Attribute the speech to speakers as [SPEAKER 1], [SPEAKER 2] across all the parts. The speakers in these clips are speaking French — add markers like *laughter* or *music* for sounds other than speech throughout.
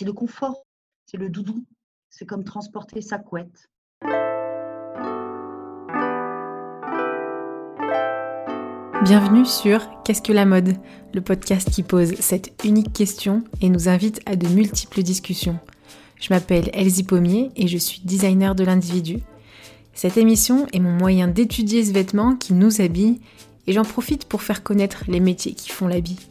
[SPEAKER 1] c'est le confort, c'est le doudou, c'est comme transporter sa couette.
[SPEAKER 2] Bienvenue sur Qu'est-ce que la mode? Le podcast qui pose cette unique question et nous invite à de multiples discussions. Je m'appelle Elsie Pommier et je suis designer de l'individu. Cette émission est mon moyen d'étudier ce vêtement qui nous habille et j'en profite pour faire connaître les métiers qui font l'habit.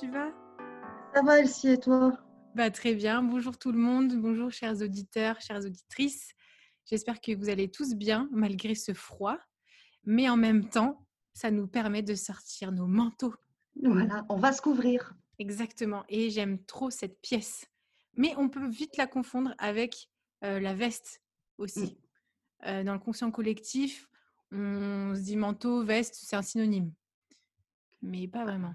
[SPEAKER 2] Tu vas?
[SPEAKER 1] Ça va, Elsie, et toi?
[SPEAKER 2] Bah, Très bien. Bonjour tout le monde. Bonjour, chers auditeurs, chères auditrices. J'espère que vous allez tous bien, malgré ce froid. Mais en même temps, ça nous permet de sortir nos manteaux.
[SPEAKER 1] Voilà, on va se couvrir.
[SPEAKER 2] Exactement. Et j'aime trop cette pièce. Mais on peut vite la confondre avec euh, la veste aussi. Mm. Euh, dans le conscient collectif, on se dit manteau, veste, c'est un synonyme. Mais pas vraiment.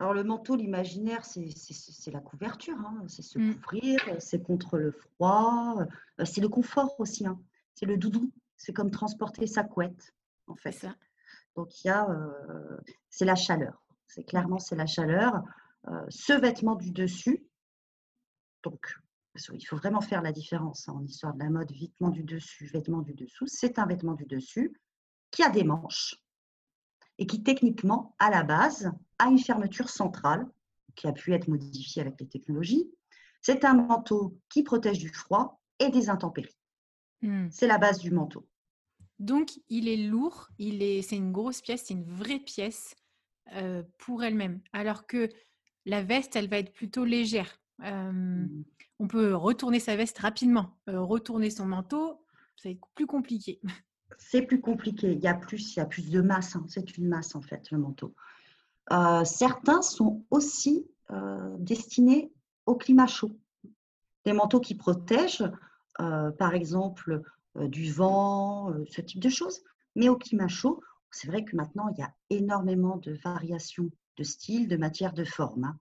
[SPEAKER 1] Alors le manteau, l'imaginaire, c'est la couverture, hein. c'est se mmh. couvrir, c'est contre le froid, euh, c'est le confort aussi, hein. c'est le doudou, c'est comme transporter sa couette en fait. Ça. Donc il y a, euh, c'est la chaleur, c'est clairement c'est la chaleur. Euh, ce vêtement du dessus, donc il faut vraiment faire la différence hein, en histoire de la mode, vêtement du dessus, vêtement du dessous, c'est un vêtement du dessus qui a des manches et qui techniquement, à la base, a une fermeture centrale qui a pu être modifiée avec les technologies. C'est un manteau qui protège du froid et des intempéries. Hmm. C'est la base du manteau.
[SPEAKER 2] Donc, il est lourd, il est, c'est une grosse pièce, c'est une vraie pièce euh, pour elle-même. Alors que la veste, elle va être plutôt légère. Euh, hmm. On peut retourner sa veste rapidement. Euh, retourner son manteau, c'est plus compliqué. *laughs*
[SPEAKER 1] C'est plus compliqué. Il y a plus, il y a plus de masse. Hein. C'est une masse en fait, le manteau. Euh, certains sont aussi euh, destinés au climat chaud. Des manteaux qui protègent, euh, par exemple, du vent, ce type de choses. Mais au climat chaud, c'est vrai que maintenant, il y a énormément de variations de style, de matière, de forme. Hein.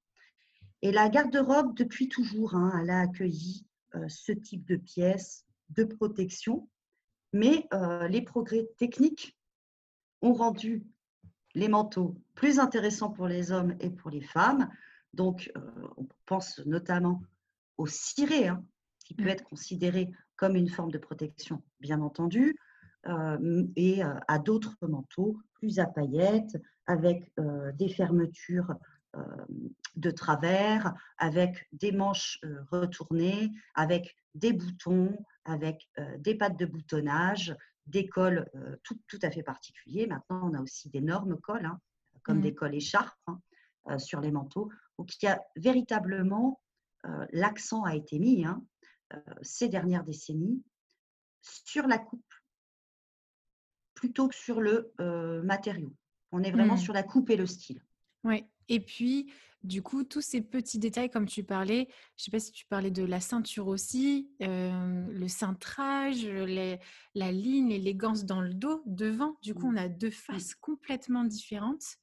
[SPEAKER 1] Et la garde-robe, depuis toujours, hein, elle a accueilli ce type de pièces de protection. Mais les progrès techniques ont rendu les manteaux plus intéressants pour les hommes et pour les femmes. Donc, euh, on pense notamment au ciré, hein, qui peut mmh. être considéré comme une forme de protection, bien entendu, euh, et euh, à d'autres manteaux plus à paillettes, avec des fermetures de travers, avec des manches retournées, avec des boutons, avec des pattes de boutonnage, des cols euh, tout, tout, à fait particuliers. Maintenant, on a aussi d'énormes cols, hein, comme des mmh. cols écharpes hein, euh, sur les manteaux. Donc, il y a véritablement, euh, l'accent a été mis hein, ces dernières décennies sur la coupe plutôt que sur le matériau. On est vraiment mmh. sur la coupe et le style.
[SPEAKER 2] Oui, et puis du coup, tous ces petits détails, comme tu parlais, je ne sais pas si tu parlais de la ceinture aussi, le cintrage, la ligne, l'élégance dans le dos, devant. Du coup, mmh. on a deux faces complètement différentes.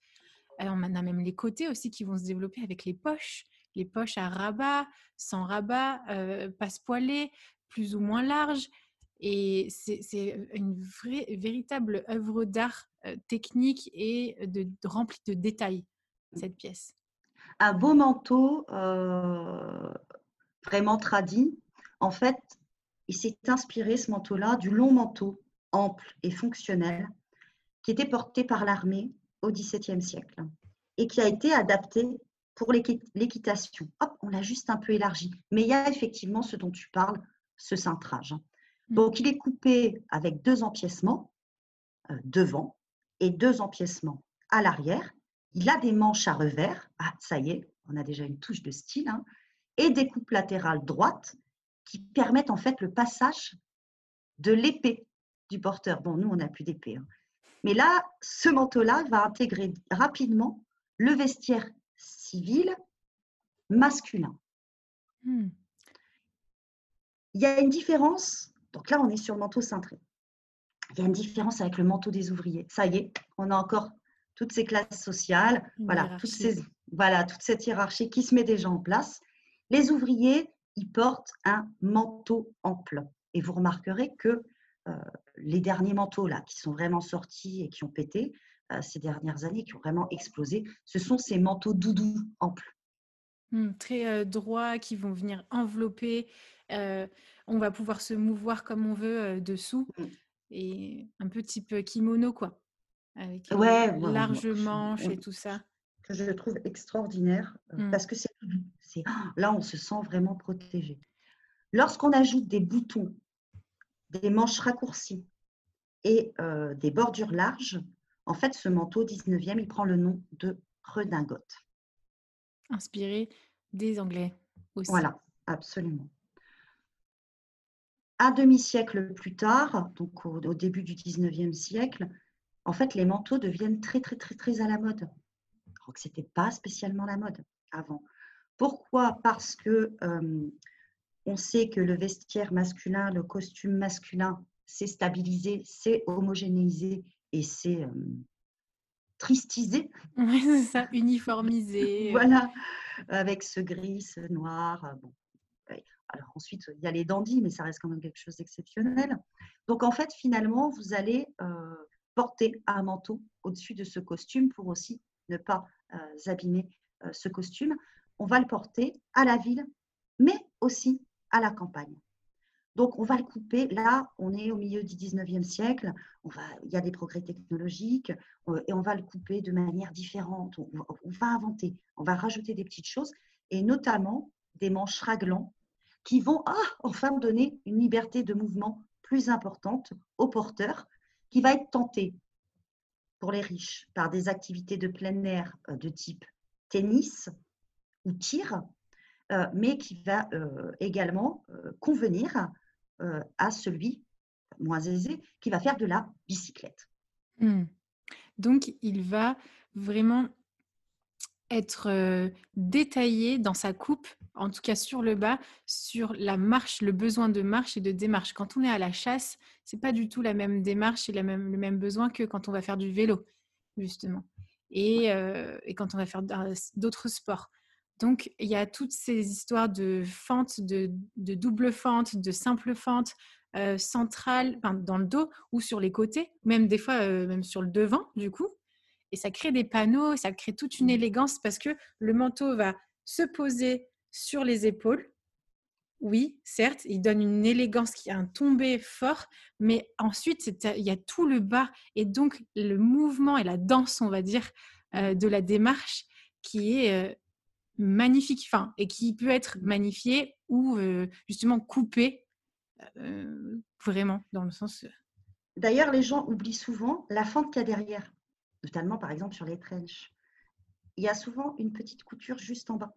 [SPEAKER 2] on a même les côtés aussi qui vont se développer avec les poches. Les poches à rabat, sans rabat, passe poilées, plus ou moins larges. Et c'est une vraie, véritable œuvre d'art technique et de, remplie de détails. Cette pièce
[SPEAKER 1] un beau manteau euh, vraiment tradit. En fait, il s'est inspiré, ce manteau-là, du long manteau ample et fonctionnel qui était porté par l'armée au XVIIe siècle et qui a été adapté pour l'équitation. Hop, on l'a juste un peu élargi. Mais il y a effectivement ce dont tu parles, ce cintrage. Mmh. Donc, il est coupé avec deux empiècements euh, devant et deux empiècements à l'arrière il a des manches à revers. Ah, ça y est, on a déjà une touche de style. Hein, et des coupes latérales droites qui permettent en fait le passage de l'épée du porteur. Bon, nous, on n'a plus d'épée. Hein. Mais là, ce manteau-là va intégrer rapidement le vestiaire civil masculin.
[SPEAKER 2] Hmm.
[SPEAKER 1] Il y a une différence. Donc là, on est sur le manteau cintré. Il y a une différence avec le manteau des ouvriers. Ça y est, on a encore toutes ces classes sociales, voilà, toutes ces, voilà, toute cette hiérarchie qui se met déjà en place. Les ouvriers, ils portent un manteau ample. Et vous remarquerez que euh, les derniers manteaux là, qui sont vraiment sortis et qui ont pété euh, ces dernières années, qui ont vraiment explosé, ce sont ces manteaux doudous amples.
[SPEAKER 2] Mmh, très euh, droits, qui vont venir envelopper. on va pouvoir se mouvoir comme on veut dessous. Mmh. Et un peu type kimono, quoi. Avec
[SPEAKER 1] ouais,
[SPEAKER 2] large manche et tout ça.
[SPEAKER 1] Que je trouve extraordinaire mmh. parce que c'est là, on se sent vraiment protégé. Lorsqu'on ajoute des boutons, des manches raccourcies et des bordures larges, en fait, ce manteau 19e, il prend le nom de redingote.
[SPEAKER 2] Inspiré des Anglais aussi.
[SPEAKER 1] Voilà, absolument. Un demi-siècle plus tard, donc au, au, début du 19e siècle, en fait, les manteaux deviennent très, très, très, très à la mode. Donc, ce n'était pas spécialement la mode avant. Pourquoi? Parce que on sait que le vestiaire masculin, le costume masculin, s'est stabilisé, s'est homogénéisé et s'est tristisé.
[SPEAKER 2] Oui, c'est ça, uniformisé. *laughs*
[SPEAKER 1] voilà, avec ce gris, ce noir. Bon. Alors ensuite, il y a les dandys, mais ça reste quand même quelque chose d'exceptionnel. Donc en fait, finalement, vous allez porter un manteau au-dessus de ce costume pour aussi ne pas abîmer ce costume on va le porter à la ville, mais aussi à la campagne. Donc, on va le couper. Là, on est au milieu du 19e siècle. Il y a des progrès technologiques euh, et on va le couper de manière différente. On, va inventer, on va rajouter des petites choses et notamment des manches raglants qui vont ah, enfin donner une liberté de mouvement plus importante au porteur qui va être tenté pour les riches par des activités de plein air euh, de type tennis, ou tir, euh, mais qui va euh, également convenir à celui moins aisé qui va faire de la bicyclette.
[SPEAKER 2] Mmh. Donc, il va vraiment être détaillé dans sa coupe, en tout cas sur le bas, sur la marche, le besoin de marche et de démarche. Quand on est à la chasse, c'est pas du tout la même démarche et la même, le même besoin que quand on va faire du vélo, justement. Et, et quand on va faire d'autres sports. Donc, il y a toutes ces histoires de fentes, de, double fente, de simple fente, euh, centrale, dans le dos ou sur les côtés, même des fois, même sur le devant, du coup. Et ça crée des panneaux, ça crée toute une mmh. élégance parce que le manteau va se poser sur les épaules. Oui, certes, il donne une élégance qui a un tombé fort, mais ensuite, il y a tout le bas et donc le mouvement et la danse, on va dire, euh, de la démarche qui est magnifique, enfin, et qui peut être magnifié ou justement coupé, vraiment, dans le sens.
[SPEAKER 1] D'ailleurs, les gens oublient souvent la fente qu'il y a derrière, notamment par exemple sur les trenches. Il y a souvent une petite couture juste en bas.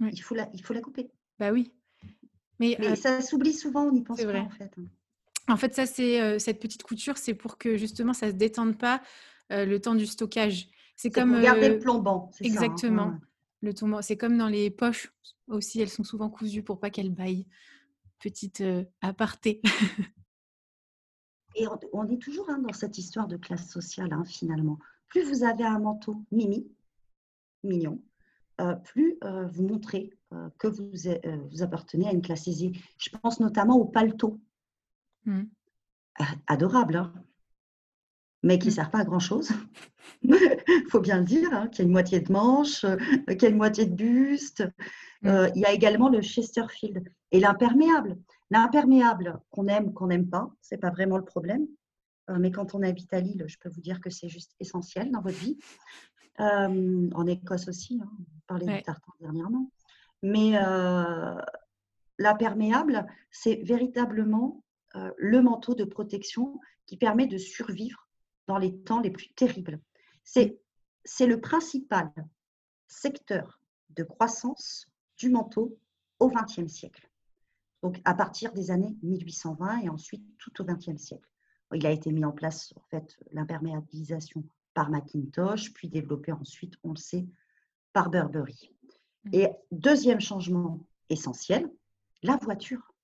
[SPEAKER 1] Il, faut la, il faut la couper.
[SPEAKER 2] Bah oui.
[SPEAKER 1] Mais, ça s'oublie souvent, on n'y pense pas en fait. Hein.
[SPEAKER 2] En fait, ça, c'est cette petite couture, c'est pour que justement ça ne se détende pas le temps du stockage.
[SPEAKER 1] C'est comme pour garder le plombant.
[SPEAKER 2] Hein. Exactement le C'est comme dans les poches aussi, elles sont souvent cousues pour pas qu'elles baillent. Petite euh, aparté. *laughs*
[SPEAKER 1] Et on, est toujours hein, dans cette histoire de classe sociale, hein, finalement. Plus vous avez un manteau mimi, mignon, euh, plus euh, vous montrez que vous, vous, appartenez à une classe aisée. Je pense notamment au paletot. Mmh. Adorable, hein mais qui ne mmh. sert pas à grand-chose. Il *laughs* faut bien le dire, hein, y a une moitié de manche, euh, qu'il y a une moitié de buste. Mmh. Euh, il y a également le Chesterfield et l'imperméable. L'imperméable, qu'on aime, qu'on n'aime pas, ce n'est pas vraiment le problème. Euh, mais quand on habite à Lille, je peux vous dire que c'est juste essentiel dans votre vie. en Écosse aussi, hein, on parlait du tartan dernièrement. Mais l'imperméable, c'est véritablement le manteau de protection qui permet de survivre dans les temps les plus terribles. C'est le principal secteur de croissance du manteau au XXe siècle. Donc à partir des années 1820 et ensuite tout au XXe siècle. Il a été mis en place, en fait, l'imperméabilisation par Macintosh, puis développé ensuite, on le sait, par Burberry.
[SPEAKER 2] Mmh.
[SPEAKER 1] Et deuxième changement essentiel, la voiture.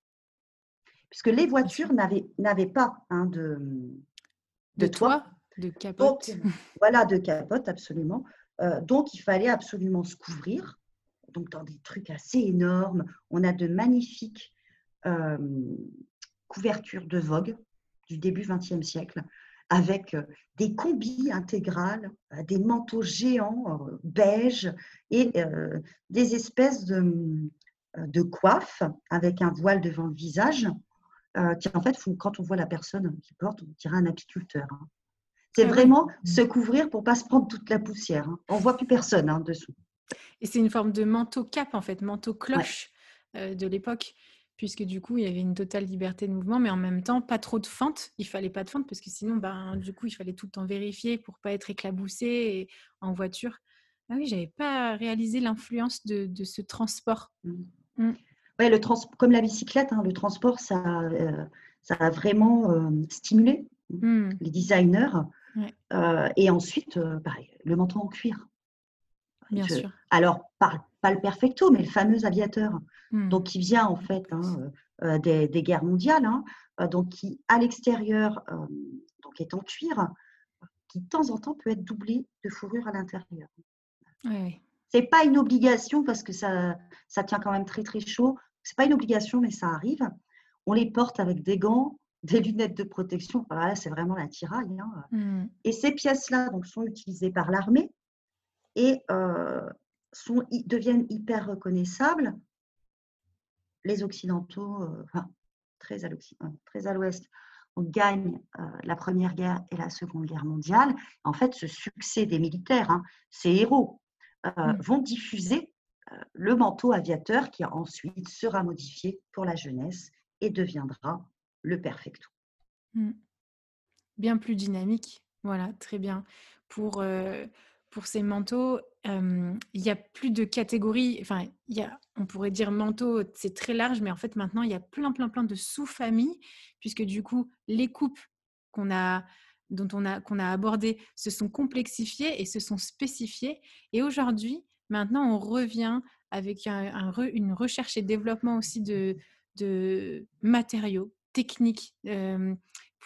[SPEAKER 1] Puisque les voitures n'avaient pas hein, de,
[SPEAKER 2] de, toit, de capote.
[SPEAKER 1] voilà, de capote, absolument. Euh, donc, il fallait absolument se couvrir. Donc, dans des trucs assez énormes, on a de magnifiques euh, couvertures de Vogue du début XXe siècle avec euh, des combis intégrales, euh, des manteaux géants beiges et des espèces de, de coiffes avec un voile devant le visage qui, en fait, quand on voit la personne qui porte, on dirait un apiculteur. Hein. C'est ah vraiment se couvrir pour ne pas se prendre toute la poussière. Hein. On ne voit plus personne hein, dessous.
[SPEAKER 2] Et c'est une forme de manteau cap, en fait, manteau cloche de l'époque puisque du coup, il y avait une totale liberté de mouvement, mais en même temps, pas trop de fente. Il fallait pas de fente, parce que sinon, ben, du coup, il fallait tout le temps vérifier pour pas être éclaboussé en voiture. Ah oui, j'avais pas réalisé l'influence de, ce transport. Mmh.
[SPEAKER 1] Mmh. Ouais, le trans comme la bicyclette, hein, le transport, ça, euh, ça a vraiment euh, stimulé mmh. les designers. Euh, et ensuite, pareil, le manteau en cuir.
[SPEAKER 2] Bien sûr.
[SPEAKER 1] Alors, pas, pas, le perfecto, mais le fameux aviateur. Hmm. Donc, qui vient en fait hein, euh, des, guerres mondiales, hein, euh, donc qui à l'extérieur euh, donc est en cuir, qui de temps en temps peut être doublé de fourrure à l'intérieur.
[SPEAKER 2] Oui.
[SPEAKER 1] C'est pas une obligation parce que ça, ça tient quand même très très chaud. C'est pas une obligation, mais ça arrive. On les porte avec des gants, *laughs* des lunettes de protection. Voilà, c'est vraiment la tiraille. Hein. Hmm. Et ces pièces-là donc sont utilisées par l'armée et sont, deviennent hyper reconnaissables les Occidentaux, euh, enfin, très à euh, l'ouest, on gagne euh, la Première Guerre et la Seconde Guerre mondiale. En fait, ce succès des militaires, hein, ces héros, mmh. vont diffuser le manteau aviateur qui ensuite sera modifié pour la jeunesse et deviendra le perfecto.
[SPEAKER 2] Mmh. Bien plus dynamique, voilà, très bien. Pour, pour ces manteaux, il y a plus de catégories. Enfin, y a, on pourrait dire manteau, c'est très large, mais en fait maintenant il y a plein, plein, plein de sous-familles, puisque du coup les coupes qu'on a, dont on a qu'on a abordées se sont complexifiées et se sont spécifiées. Et aujourd'hui, maintenant, on revient avec un, une recherche et développement aussi de matériaux techniques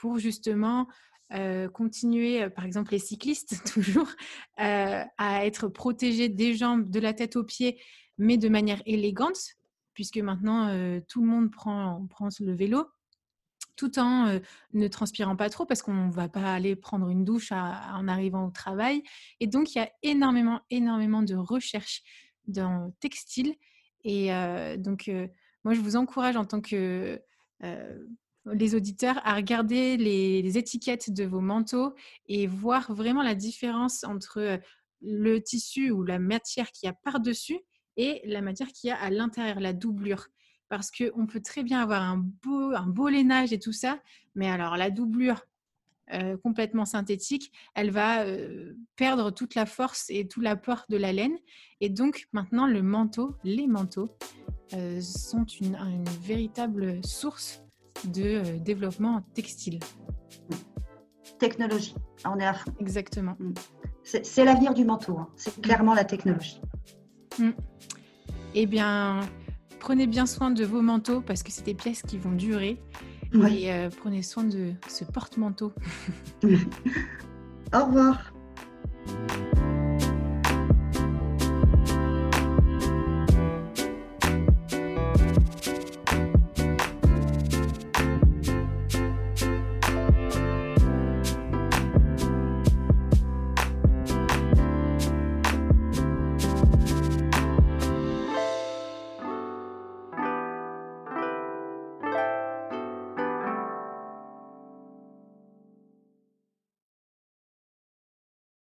[SPEAKER 2] pour justement euh, continuer, euh, par exemple les cyclistes, *laughs* toujours, euh, à être protégés des jambes, de la tête aux pieds, mais de manière élégante, puisque maintenant tout le monde prend, le vélo, tout en ne transpirant pas trop, parce qu'on ne va pas aller prendre une douche en arrivant au travail. Et donc, il y a énormément, énormément de recherches dans le textile. Et donc, moi, je vous encourage en tant que les auditeurs à regarder les, étiquettes de vos manteaux et voir vraiment la différence entre euh, le tissu ou la matière qu'il y a par-dessus et la matière qu'il y a à l'intérieur, la doublure. Parce qu'on peut très bien avoir un beau, un beau lainage et tout ça, mais alors la doublure euh, complètement synthétique, elle va euh, perdre toute la force et tout l'apport de la laine. Et donc maintenant, le manteau, les manteaux, sont une, une véritable source de euh, développement textile.
[SPEAKER 1] Technologie, on est à fond.
[SPEAKER 2] Exactement. Mm.
[SPEAKER 1] C'est l'avenir du manteau, hein. c'est clairement la technologie.
[SPEAKER 2] Mm. Eh bien, prenez bien soin de vos manteaux parce que c'est des pièces qui vont durer. Et euh, prenez soin de ce porte-manteau. *laughs*
[SPEAKER 1] Au revoir.